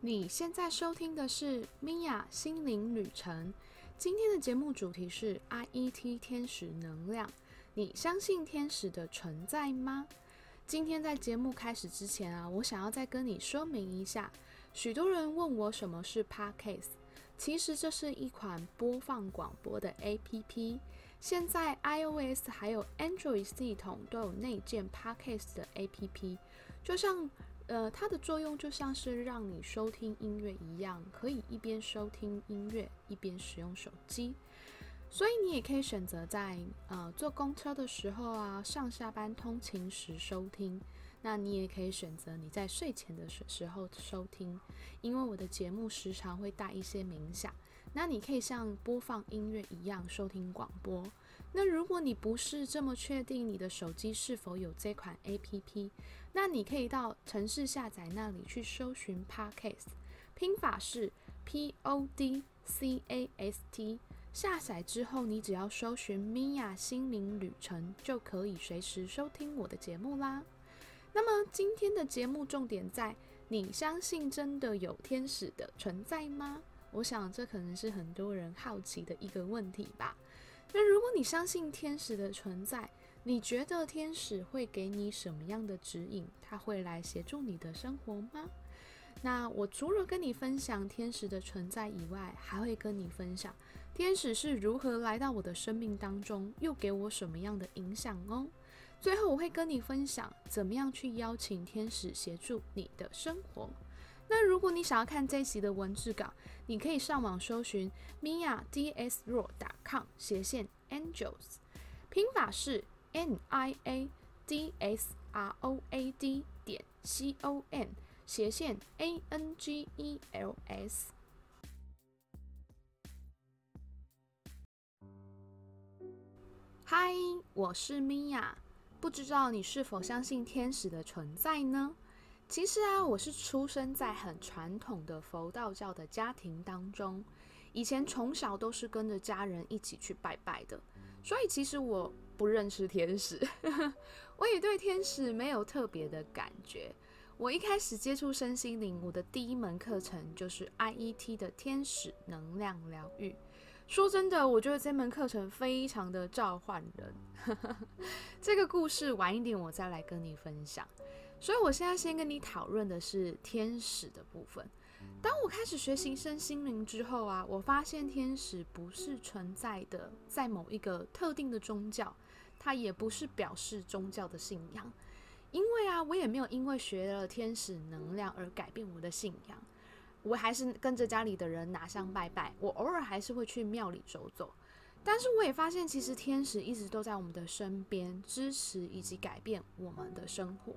你现在收听的是米娅心灵旅程。今天的节目主题是 IET 天使能量。你相信天使的存在吗？今天在节目开始之前啊，我想要再跟你说明一下。许多人问我什么是 Podcast，其实这是一款播放广播的 APP。现在 iOS 还有 Android 系统都有内建 Podcast 的 APP，就像。呃，它的作用就像是让你收听音乐一样，可以一边收听音乐一边使用手机。所以你也可以选择在呃坐公车的时候啊，上下班通勤时收听。那你也可以选择你在睡前的时时候收听，因为我的节目时常会带一些冥想。那你可以像播放音乐一样收听广播。那如果你不是这么确定你的手机是否有这款 APP，那你可以到城市下载那里去搜寻 Podcast，拼法是 P O D C A S T。下载之后，你只要搜寻米娅心灵旅程，就可以随时收听我的节目啦。那么今天的节目重点在：你相信真的有天使的存在吗？我想这可能是很多人好奇的一个问题吧。那如果你相信天使的存在，你觉得天使会给你什么样的指引？他会来协助你的生活吗？那我除了跟你分享天使的存在以外，还会跟你分享天使是如何来到我的生命当中，又给我什么样的影响哦。最后我会跟你分享怎么样去邀请天使协助你的生活。那如果你想要看这一集的文字稿，你可以上网搜寻 mia dsro.com 斜线 angels，拼法是 n i a d s r o a d 点 c o m 斜线 a n g e l s。嗨，我是 mia，不知道你是否相信天使的存在呢？其实啊，我是出生在很传统的佛道教的家庭当中，以前从小都是跟着家人一起去拜拜的，所以其实我不认识天使，我也对天使没有特别的感觉。我一开始接触身心灵，我的第一门课程就是 IET 的天使能量疗愈。说真的，我觉得这门课程非常的召唤人。这个故事晚一点我再来跟你分享。所以，我现在先跟你讨论的是天使的部分。当我开始学习身心灵之后啊，我发现天使不是存在的在某一个特定的宗教，它也不是表示宗教的信仰。因为啊，我也没有因为学了天使能量而改变我的信仰，我还是跟着家里的人拿香拜拜，我偶尔还是会去庙里走走。但是我也发现，其实天使一直都在我们的身边，支持以及改变我们的生活。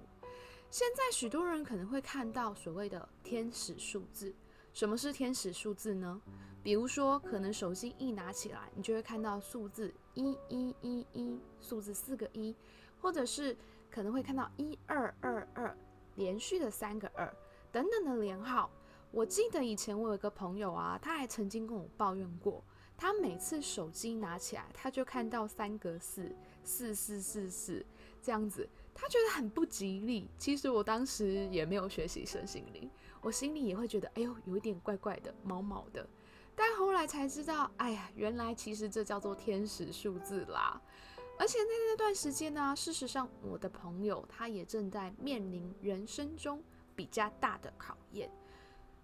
现在许多人可能会看到所谓的天使数字。什么是天使数字呢？比如说，可能手机一拿起来，你就会看到数字一一一一，数字四个一，或者是可能会看到一二二二，连续的三个二等等的连号。我记得以前我有一个朋友啊，他还曾经跟我抱怨过。他每次手机拿起来，他就看到三个四四四四四这样子，他觉得很不吉利。其实我当时也没有学习身心灵，我心里也会觉得，哎呦，有一点怪怪的，毛毛的。但后来才知道，哎呀，原来其实这叫做天使数字啦。而且在那段时间呢，事实上我的朋友他也正在面临人生中比较大的考验。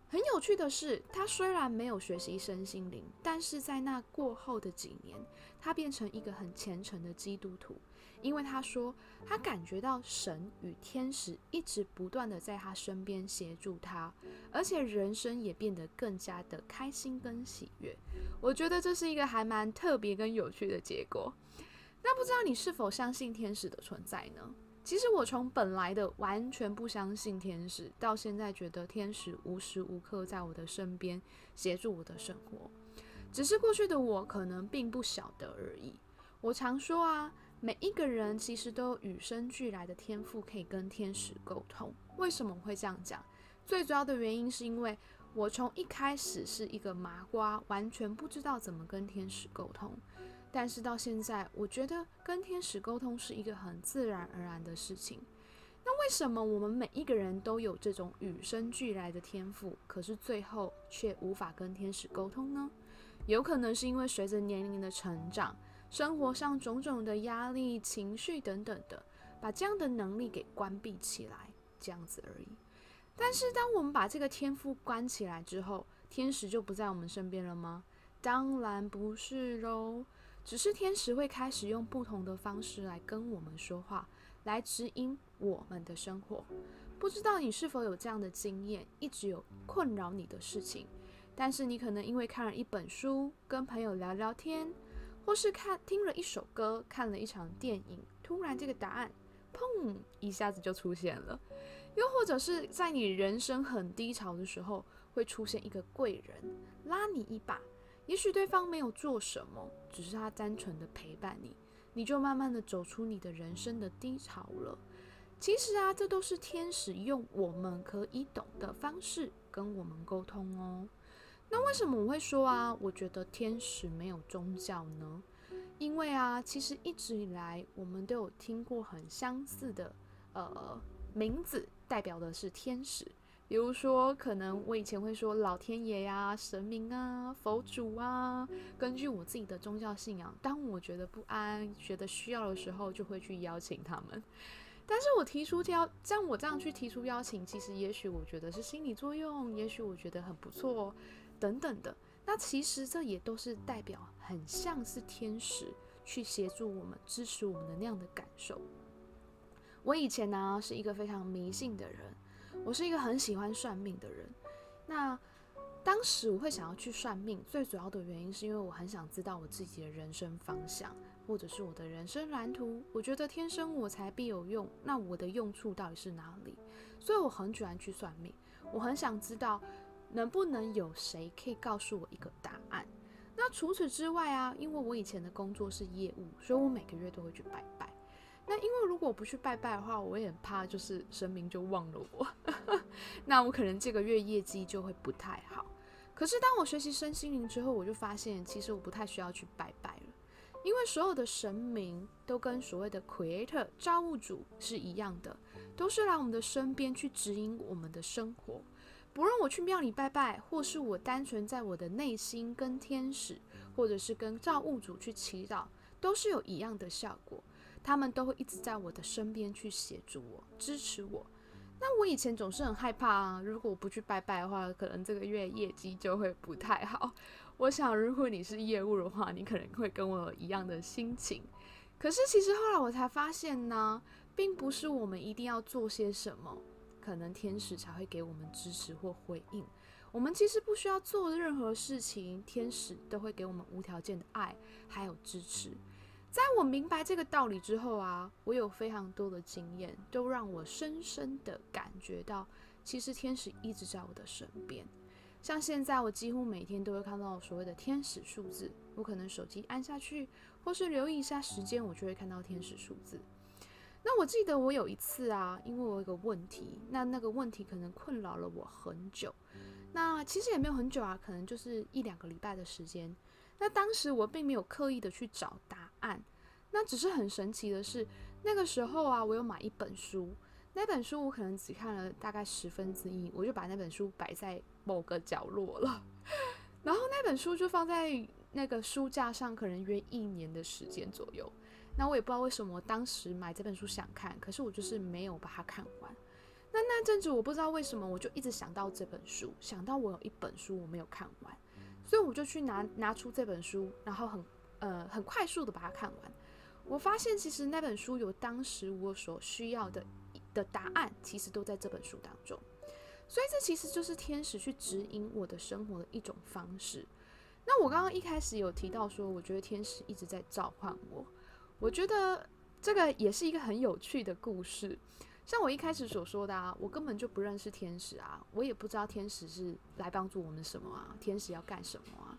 很有趣的是，他虽然没有学习身心灵，但是在那过后的几年，他变成一个很虔诚的基督徒。因为他说，他感觉到神与天使一直不断的在他身边协助他，而且人生也变得更加的开心跟喜悦。我觉得这是一个还蛮特别跟有趣的结果。那不知道你是否相信天使的存在呢？其实我从本来的完全不相信天使，到现在觉得天使无时无刻在我的身边协助我的生活，只是过去的我可能并不晓得而已。我常说啊，每一个人其实都有与生俱来的天赋，可以跟天使沟通。为什么会这样讲？最主要的原因是因为我从一开始是一个麻瓜，完全不知道怎么跟天使沟通。但是到现在，我觉得跟天使沟通是一个很自然而然的事情。那为什么我们每一个人都有这种与生俱来的天赋，可是最后却无法跟天使沟通呢？有可能是因为随着年龄的成长，生活上种种的压力、情绪等等的，把这样的能力给关闭起来，这样子而已。但是，当我们把这个天赋关起来之后，天使就不在我们身边了吗？当然不是喽，只是天使会开始用不同的方式来跟我们说话。来指引我们的生活，不知道你是否有这样的经验，一直有困扰你的事情，但是你可能因为看了一本书，跟朋友聊聊天，或是看听了一首歌，看了一场电影，突然这个答案，砰，一下子就出现了。又或者是在你人生很低潮的时候，会出现一个贵人拉你一把，也许对方没有做什么，只是他单纯的陪伴你。你就慢慢的走出你的人生的低潮了。其实啊，这都是天使用我们可以懂的方式跟我们沟通哦。那为什么我会说啊？我觉得天使没有宗教呢？因为啊，其实一直以来我们都有听过很相似的呃名字，代表的是天使。比如说，可能我以前会说老天爷呀、神明啊、佛祖啊。根据我自己的宗教信仰，当我觉得不安、觉得需要的时候，就会去邀请他们。但是我提出邀，像我这样去提出邀请，其实也许我觉得是心理作用，也许我觉得很不错，等等的。那其实这也都是代表很像是天使去协助我们、支持我们的那样的感受。我以前呢是一个非常迷信的人。我是一个很喜欢算命的人。那当时我会想要去算命，最主要的原因是因为我很想知道我自己的人生方向，或者是我的人生蓝图。我觉得天生我材必有用，那我的用处到底是哪里？所以我很喜欢去算命。我很想知道能不能有谁可以告诉我一个答案。那除此之外啊，因为我以前的工作是业务，所以我每个月都会去拜拜。那因为如果不去拜拜的话，我也很怕就是神明就忘了我，那我可能这个月业绩就会不太好。可是当我学习身心灵之后，我就发现其实我不太需要去拜拜了，因为所有的神明都跟所谓的 Creator 造物主是一样的，都是来我们的身边去指引我们的生活。不论我去庙里拜拜，或是我单纯在我的内心跟天使，或者是跟造物主去祈祷，都是有一样的效果。他们都会一直在我的身边去协助我、支持我。那我以前总是很害怕啊，如果我不去拜拜的话，可能这个月业绩就会不太好。我想，如果你是业务的话，你可能会跟我有一样的心情。可是，其实后来我才发现呢，并不是我们一定要做些什么，可能天使才会给我们支持或回应。我们其实不需要做任何事情，天使都会给我们无条件的爱还有支持。在我明白这个道理之后啊，我有非常多的经验，都让我深深的感觉到，其实天使一直在我的身边。像现在，我几乎每天都会看到所谓的天使数字。我可能手机按下去，或是留意一下时间，我就会看到天使数字。那我记得我有一次啊，因为我有个问题，那那个问题可能困扰了我很久。那其实也没有很久啊，可能就是一两个礼拜的时间。那当时我并没有刻意的去找答案，那只是很神奇的是，那个时候啊，我有买一本书，那本书我可能只看了大概十分之一，我就把那本书摆在某个角落了，然后那本书就放在那个书架上，可能约一年的时间左右。那我也不知道为什么，我当时买这本书想看，可是我就是没有把它看完。那那阵子我不知道为什么，我就一直想到这本书，想到我有一本书我没有看完。所以我就去拿拿出这本书，然后很呃很快速的把它看完。我发现其实那本书有当时我所需要的的答案，其实都在这本书当中。所以这其实就是天使去指引我的生活的一种方式。那我刚刚一开始有提到说，我觉得天使一直在召唤我。我觉得这个也是一个很有趣的故事。像我一开始所说的啊，我根本就不认识天使啊，我也不知道天使是来帮助我们什么啊，天使要干什么啊？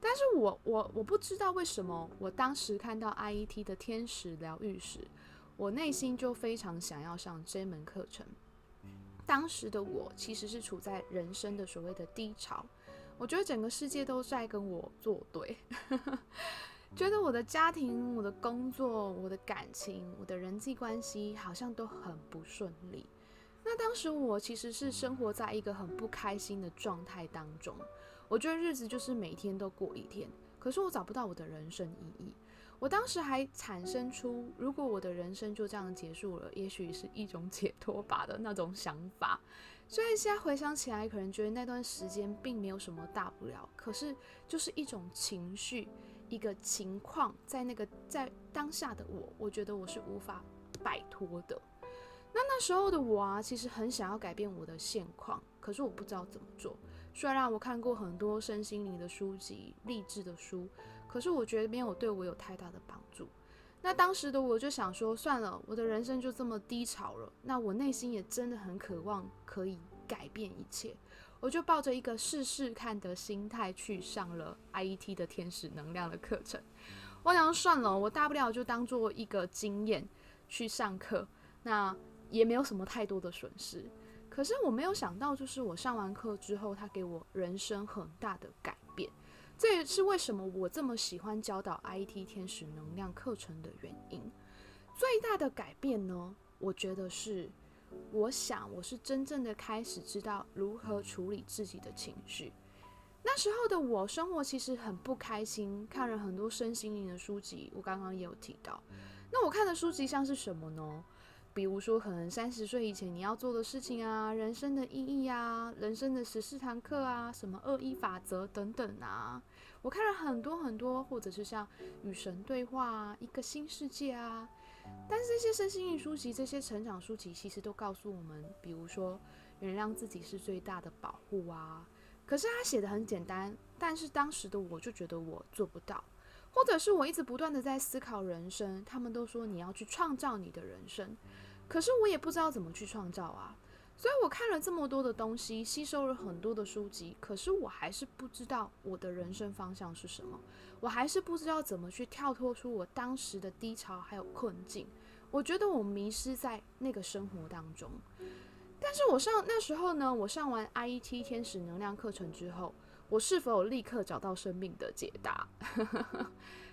但是我我我不知道为什么，我当时看到 IET 的天使疗愈时，我内心就非常想要上这门课程。当时的我其实是处在人生的所谓的低潮，我觉得整个世界都在跟我作对。觉得我的家庭、我的工作、我的感情、我的人际关系好像都很不顺利。那当时我其实是生活在一个很不开心的状态当中，我觉得日子就是每天都过一天，可是我找不到我的人生意义。我当时还产生出，如果我的人生就这样结束了，也许是一种解脱吧的那种想法。虽然现在回想起来，可能觉得那段时间并没有什么大不了，可是就是一种情绪，一个情况，在那个在当下的我，我觉得我是无法摆脱的。那那时候的我啊，其实很想要改变我的现况，可是我不知道怎么做。虽然我看过很多身心灵的书籍、励志的书。可是我觉得没有对我有太大的帮助。那当时的我就想说，算了，我的人生就这么低潮了。那我内心也真的很渴望可以改变一切，我就抱着一个试试看的心态去上了 IET 的天使能量的课程。我想算了，我大不了就当做一个经验去上课，那也没有什么太多的损失。可是我没有想到，就是我上完课之后，他给我人生很大的改变。这也是为什么我这么喜欢教导 I E T 天使能量课程的原因。最大的改变呢，我觉得是，我想我是真正的开始知道如何处理自己的情绪。那时候的我生活其实很不开心，看了很多身心灵的书籍。我刚刚也有提到，那我看的书籍像是什么呢？比如说，可能三十岁以前你要做的事情啊，人生的意义啊，人生的十四堂课啊，什么二一法则等等啊，我看了很多很多，或者是像与神对话啊，一个新世界啊。但是这些身心灵书籍、这些成长书籍，其实都告诉我们，比如说原谅自己是最大的保护啊。可是他写的很简单，但是当时的我就觉得我做不到，或者是我一直不断的在思考人生。他们都说你要去创造你的人生。可是我也不知道怎么去创造啊，所以我看了这么多的东西，吸收了很多的书籍，可是我还是不知道我的人生方向是什么，我还是不知道怎么去跳脱出我当时的低潮还有困境。我觉得我迷失在那个生活当中。但是我上那时候呢，我上完 IET 天使能量课程之后，我是否立刻找到生命的解答？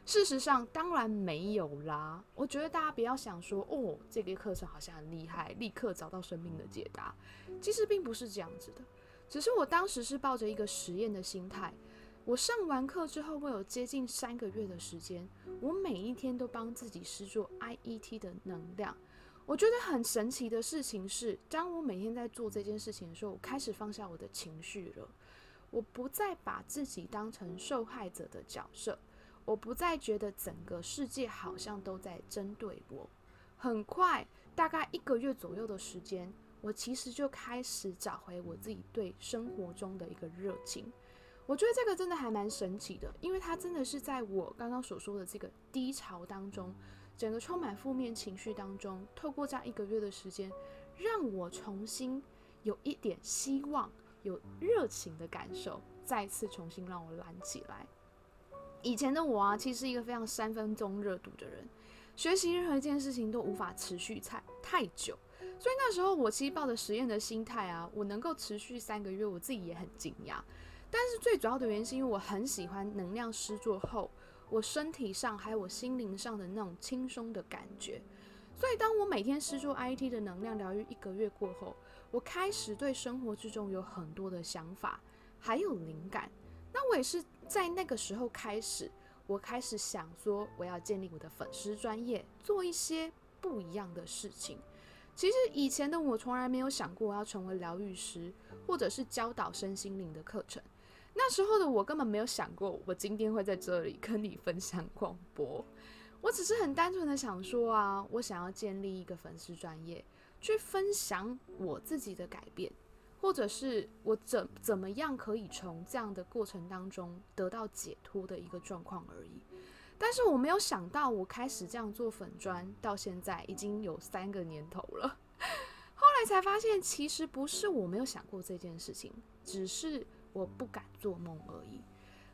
事实上，当然没有啦。我觉得大家不要想说，哦，这个课程好像很厉害，立刻找到生命的解答。其实并不是这样子的，只是我当时是抱着一个实验的心态。我上完课之后，我有接近三个月的时间，我每一天都帮自己施做 IET 的能量。我觉得很神奇的事情是，当我每天在做这件事情的时候，我开始放下我的情绪了。我不再把自己当成受害者的角色。我不再觉得整个世界好像都在针对我。很快，大概一个月左右的时间，我其实就开始找回我自己对生活中的一个热情。我觉得这个真的还蛮神奇的，因为它真的是在我刚刚所说的这个低潮当中，整个充满负面情绪当中，透过这样一个月的时间，让我重新有一点希望、有热情的感受，再次重新让我燃起来。以前的我啊，其实是一个非常三分钟热度的人，学习任何一件事情都无法持续太太久，所以那时候我其实抱着实验的心态啊，我能够持续三个月，我自己也很惊讶。但是最主要的原因是因为我很喜欢能量施作后，我身体上还有我心灵上的那种轻松的感觉。所以当我每天施作 IT 的能量疗愈一个月过后，我开始对生活之中有很多的想法，还有灵感。那我也是在那个时候开始，我开始想说，我要建立我的粉丝专业，做一些不一样的事情。其实以前的我从来没有想过我要成为疗愈师，或者是教导身心灵的课程。那时候的我根本没有想过，我今天会在这里跟你分享广播。我只是很单纯的想说啊，我想要建立一个粉丝专业，去分享我自己的改变。或者是我怎怎么样可以从这样的过程当中得到解脱的一个状况而已，但是我没有想到，我开始这样做粉砖到现在已经有三个年头了，后来才发现，其实不是我没有想过这件事情，只是我不敢做梦而已。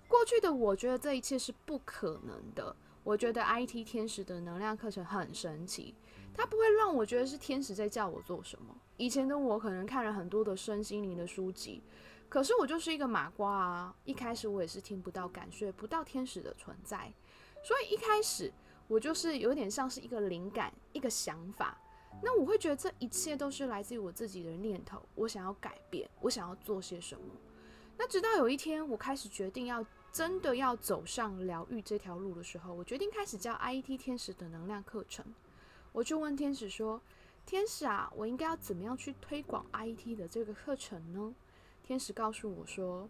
过去的我觉得这一切是不可能的，我觉得 IT 天使的能量课程很神奇。他不会让我觉得是天使在叫我做什么。以前的我可能看了很多的身心灵的书籍，可是我就是一个麻瓜啊。一开始我也是听不到、感受不到天使的存在，所以一开始我就是有点像是一个灵感，一个想法。那我会觉得这一切都是来自于我自己的念头，我想要改变，我想要做些什么。那直到有一天，我开始决定要真的要走上疗愈这条路的时候，我决定开始教 IET 天使的能量课程。我就问天使说：“天使啊，我应该要怎么样去推广 IT 的这个课程呢？”天使告诉我说：“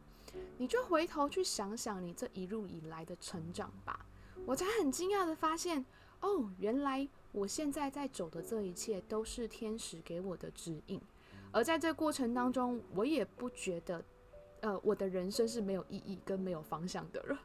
你就回头去想想你这一路以来的成长吧。”我才很惊讶的发现，哦，原来我现在在走的这一切都是天使给我的指引，而在这过程当中，我也不觉得，呃，我的人生是没有意义跟没有方向的了。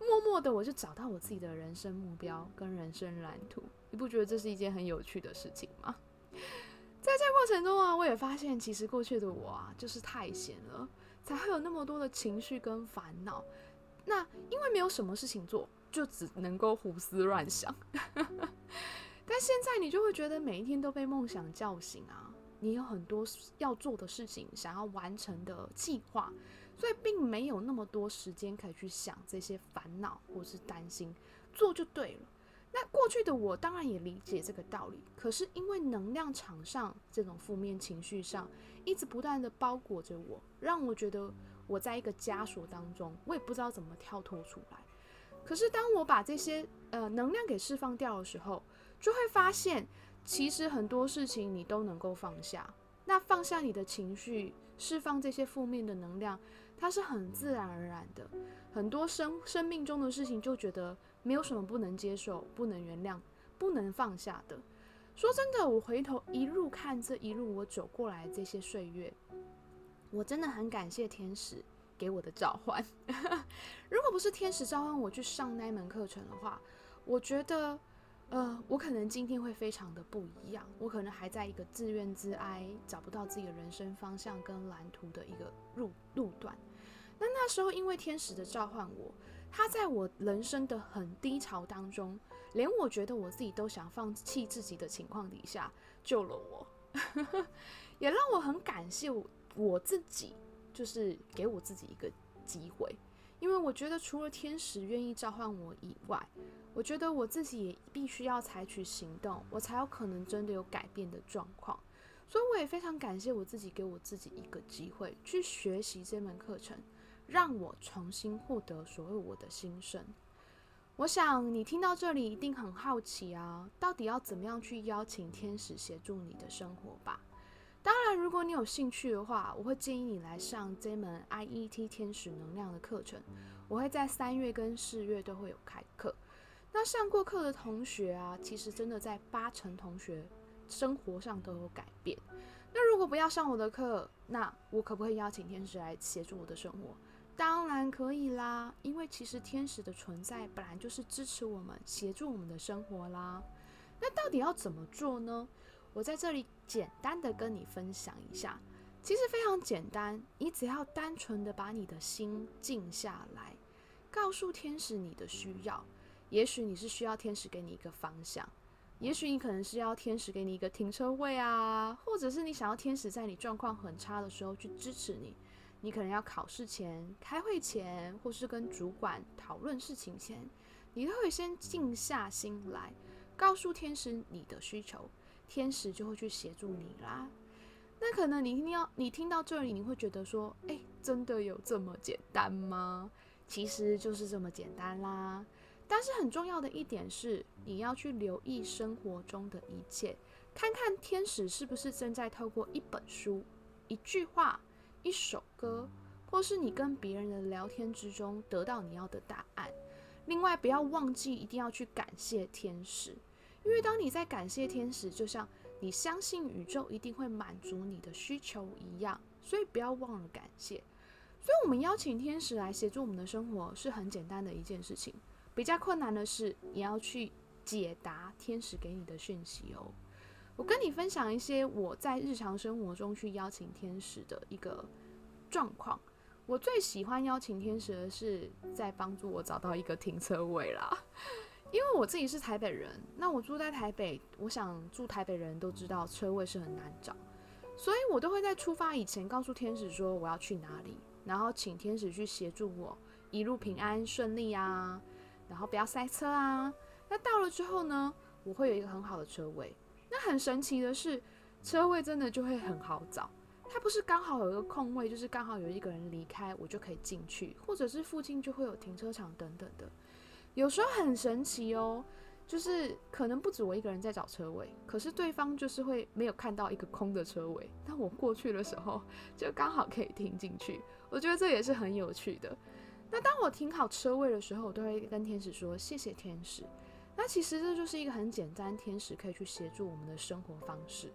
默默的，我就找到我自己的人生目标跟人生蓝图。你不觉得这是一件很有趣的事情吗？在这过程中啊，我也发现，其实过去的我啊，就是太闲了，才会有那么多的情绪跟烦恼。那因为没有什么事情做，就只能够胡思乱想。但现在你就会觉得每一天都被梦想叫醒啊，你有很多要做的事情，想要完成的计划。所以并没有那么多时间可以去想这些烦恼或是担心，做就对了。那过去的我当然也理解这个道理，可是因为能量场上这种负面情绪上一直不断的包裹着我，让我觉得我在一个枷锁当中，我也不知道怎么跳脱出来。可是当我把这些呃能量给释放掉的时候，就会发现其实很多事情你都能够放下。那放下你的情绪，释放这些负面的能量。它是很自然而然的，很多生生命中的事情就觉得没有什么不能接受、不能原谅、不能放下的。说真的，我回头一路看这一路我走过来这些岁月，我真的很感谢天使给我的召唤。如果不是天使召唤我去上那门课程的话，我觉得。呃，我可能今天会非常的不一样，我可能还在一个自怨自哀，找不到自己的人生方向跟蓝图的一个路路段。那那时候，因为天使的召唤我，他在我人生的很低潮当中，连我觉得我自己都想放弃自己的情况底下，救了我，也让我很感谢我自己，就是给我自己一个机会。因为我觉得，除了天使愿意召唤我以外，我觉得我自己也必须要采取行动，我才有可能真的有改变的状况。所以我也非常感谢我自己，给我自己一个机会去学习这门课程，让我重新获得所谓我的心声。我想你听到这里一定很好奇啊，到底要怎么样去邀请天使协助你的生活吧？当然，如果你有兴趣的话，我会建议你来上这门 IET 天使能量的课程。我会在三月跟四月都会有开课。那上过课的同学啊，其实真的在八成同学生活上都有改变。那如果不要上我的课，那我可不可以邀请天使来协助我的生活？当然可以啦，因为其实天使的存在本来就是支持我们、协助我们的生活啦。那到底要怎么做呢？我在这里简单的跟你分享一下，其实非常简单，你只要单纯的把你的心静下来，告诉天使你的需要。也许你是需要天使给你一个方向，也许你可能是要天使给你一个停车位啊，或者是你想要天使在你状况很差的时候去支持你。你可能要考试前、开会前，或是跟主管讨论事情前，你都会先静下心来，告诉天使你的需求。天使就会去协助你啦。那可能你听到你听到这里，你会觉得说：“哎，真的有这么简单吗？”其实就是这么简单啦。但是很重要的一点是，你要去留意生活中的一切，看看天使是不是正在透过一本书、一句话、一首歌，或是你跟别人的聊天之中得到你要的答案。另外，不要忘记一定要去感谢天使。因为当你在感谢天使，就像你相信宇宙一定会满足你的需求一样，所以不要忘了感谢。所以，我们邀请天使来协助我们的生活是很简单的一件事情。比较困难的是，你要去解答天使给你的讯息哦。我跟你分享一些我在日常生活中去邀请天使的一个状况。我最喜欢邀请天使的是在帮助我找到一个停车位啦。因为我自己是台北人，那我住在台北，我想住台北人都知道车位是很难找，所以我都会在出发以前告诉天使说我要去哪里，然后请天使去协助我一路平安顺利啊。然后不要塞车啊。那到了之后呢，我会有一个很好的车位。那很神奇的是，车位真的就会很好找。它不是刚好有一个空位，就是刚好有一个人离开，我就可以进去，或者是附近就会有停车场等等的。有时候很神奇哦，就是可能不止我一个人在找车位，可是对方就是会没有看到一个空的车位，那我过去的时候就刚好可以停进去。我觉得这也是很有趣的。那当我停好车位的时候，我都会跟天使说谢谢天使。那其实这就是一个很简单，天使可以去协助我们的生活方式。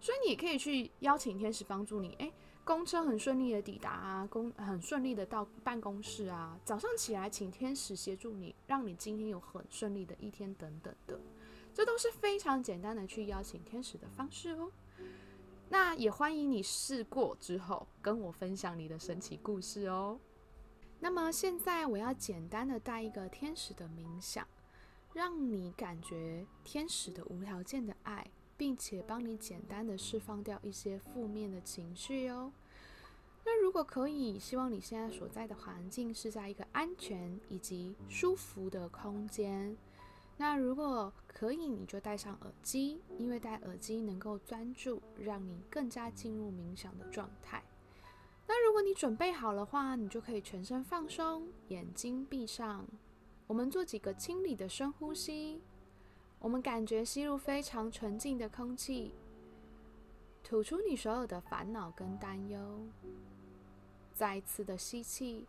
所以你也可以去邀请天使帮助你，诶，公车很顺利的抵达啊，公很顺利的到办公室啊，早上起来请天使协助你，让你今天有很顺利的一天等等的，这都是非常简单的去邀请天使的方式哦。那也欢迎你试过之后跟我分享你的神奇故事哦。那么现在我要简单的带一个天使的冥想，让你感觉天使的无条件的爱。并且帮你简单的释放掉一些负面的情绪哦。那如果可以，希望你现在所在的环境是在一个安全以及舒服的空间。那如果可以，你就戴上耳机，因为戴耳机能够专注，让你更加进入冥想的状态。那如果你准备好的话，你就可以全身放松，眼睛闭上。我们做几个清理的深呼吸。我们感觉吸入非常纯净的空气，吐出你所有的烦恼跟担忧。再一次的吸气，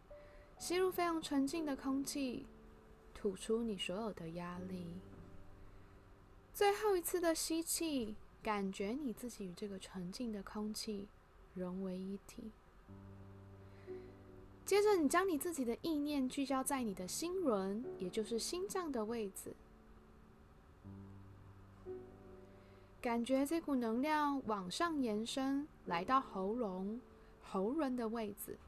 吸入非常纯净的空气，吐出你所有的压力。最后一次的吸气，感觉你自己与这个纯净的空气融为一体。接着，你将你自己的意念聚焦在你的心轮，也就是心脏的位置。感觉这股能量往上延伸，来到喉咙、喉轮的位置，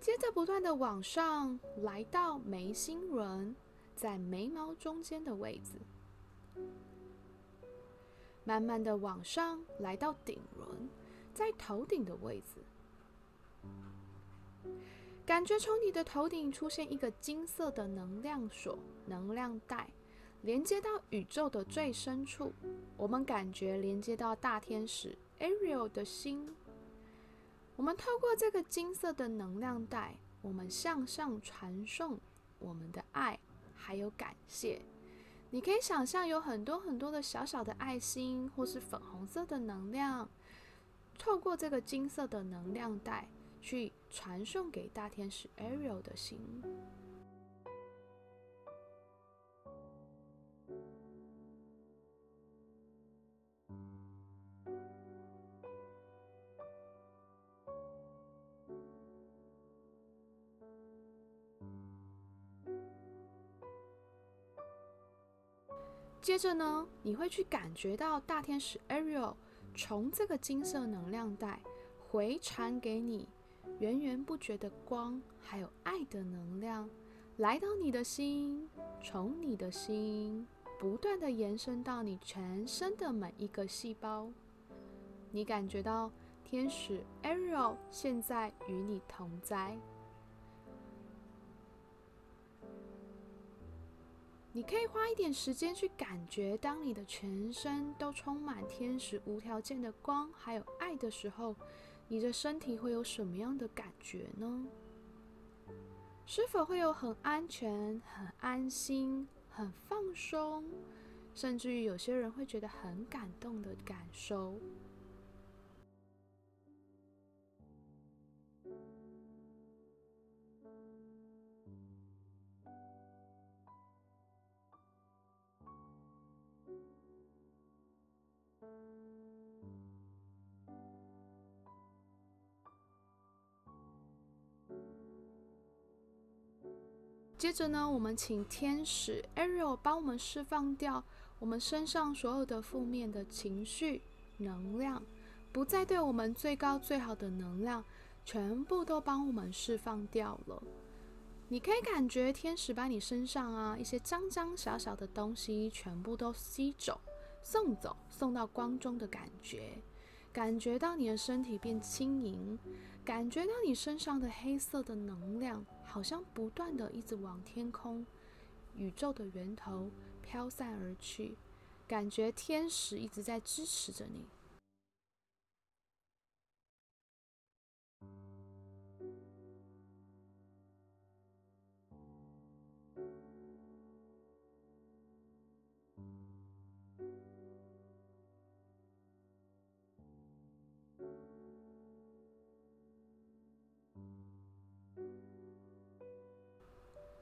接着不断的往上，来到眉心轮，在眉毛中间的位置，慢慢的往上，来到顶轮，在头顶的位置，感觉从你的头顶出现一个金色的能量锁、能量带。连接到宇宙的最深处，我们感觉连接到大天使 Ariel 的心。我们透过这个金色的能量带，我们向上传送我们的爱，还有感谢。你可以想象有很多很多的小小的爱心，或是粉红色的能量，透过这个金色的能量带去传送给大天使 Ariel 的心。接着呢，你会去感觉到大天使 Ariel 从这个金色能量带回传给你源源不绝的光，还有爱的能量，来到你的心，从你的心不断的延伸到你全身的每一个细胞。你感觉到天使 Ariel 现在与你同在。你可以花一点时间去感觉，当你的全身都充满天使无条件的光还有爱的时候，你的身体会有什么样的感觉呢？是否会有很安全、很安心、很放松，甚至于有些人会觉得很感动的感受？接着呢，我们请天使 Ariel 帮我们释放掉我们身上所有的负面的情绪能量，不再对我们最高最好的能量，全部都帮我们释放掉了。你可以感觉天使把你身上啊一些脏脏小小的东西全部都吸走、送走、送到光中的感觉，感觉到你的身体变轻盈，感觉到你身上的黑色的能量好像不断的一直往天空、宇宙的源头飘散而去，感觉天使一直在支持着你。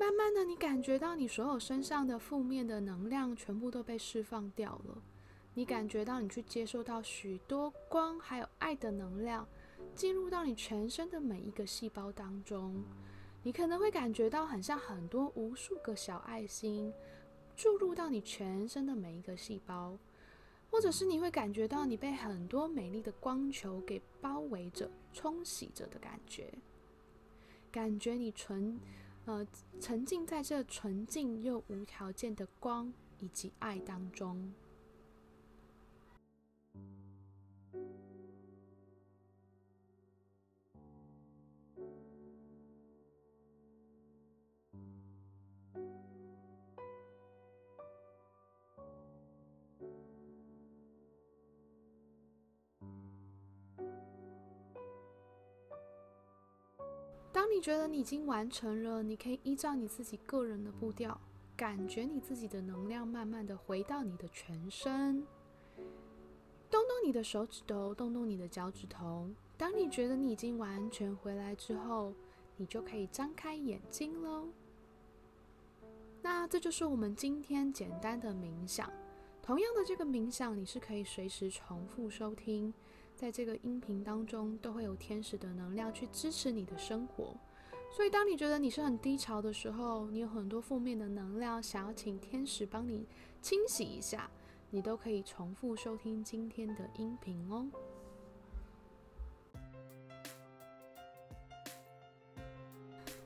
慢慢的，你感觉到你所有身上的负面的能量全部都被释放掉了。你感觉到你去接受到许多光还有爱的能量，进入到你全身的每一个细胞当中。你可能会感觉到很像很多无数个小爱心注入到你全身的每一个细胞，或者是你会感觉到你被很多美丽的光球给包围着、冲洗着的感觉，感觉你纯。呃，沉浸在这纯净又无条件的光以及爱当中。觉得你已经完成了，你可以依照你自己个人的步调，感觉你自己的能量慢慢的回到你的全身，动动你的手指头，动动你的脚趾头。当你觉得你已经完全回来之后，你就可以张开眼睛喽。那这就是我们今天简单的冥想。同样的这个冥想，你是可以随时重复收听。在这个音频当中，都会有天使的能量去支持你的生活。所以，当你觉得你是很低潮的时候，你有很多负面的能量，想要请天使帮你清洗一下，你都可以重复收听今天的音频哦。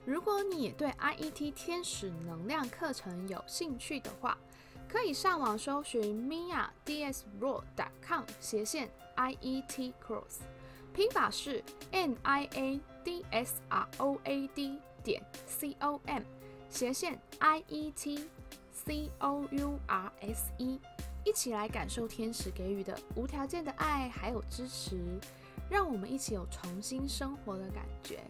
如果你也对 IET 天使能量课程有兴趣的话，可以上网搜寻 miadsroad.com 斜线 iet cross，拼法是 n i a d s r o a d 点 c o m 斜线 i e t c o u r s e，一起来感受天使给予的无条件的爱还有支持，让我们一起有重新生活的感觉。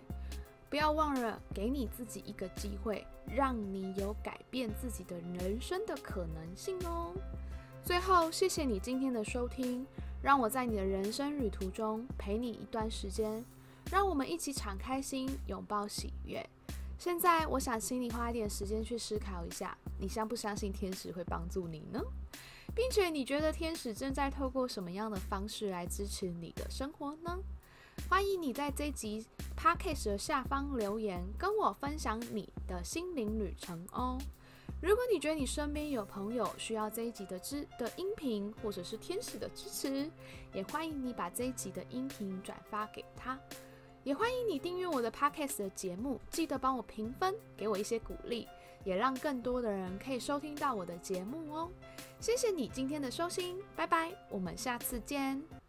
不要忘了给你自己一个机会，让你有改变自己的人生的可能性哦。最后，谢谢你今天的收听，让我在你的人生旅途中陪你一段时间，让我们一起敞开心，拥抱喜悦。现在，我想请你花一点时间去思考一下，你相不相信天使会帮助你呢？并且，你觉得天使正在透过什么样的方式来支持你的生活呢？欢迎你在这集 podcast 的下方留言，跟我分享你的心灵旅程哦。如果你觉得你身边有朋友需要这一集的支的音频，或者是天使的支持，也欢迎你把这一集的音频转发给他。也欢迎你订阅我的 podcast 的节目，记得帮我评分，给我一些鼓励，也让更多的人可以收听到我的节目哦。谢谢你今天的收听，拜拜，我们下次见。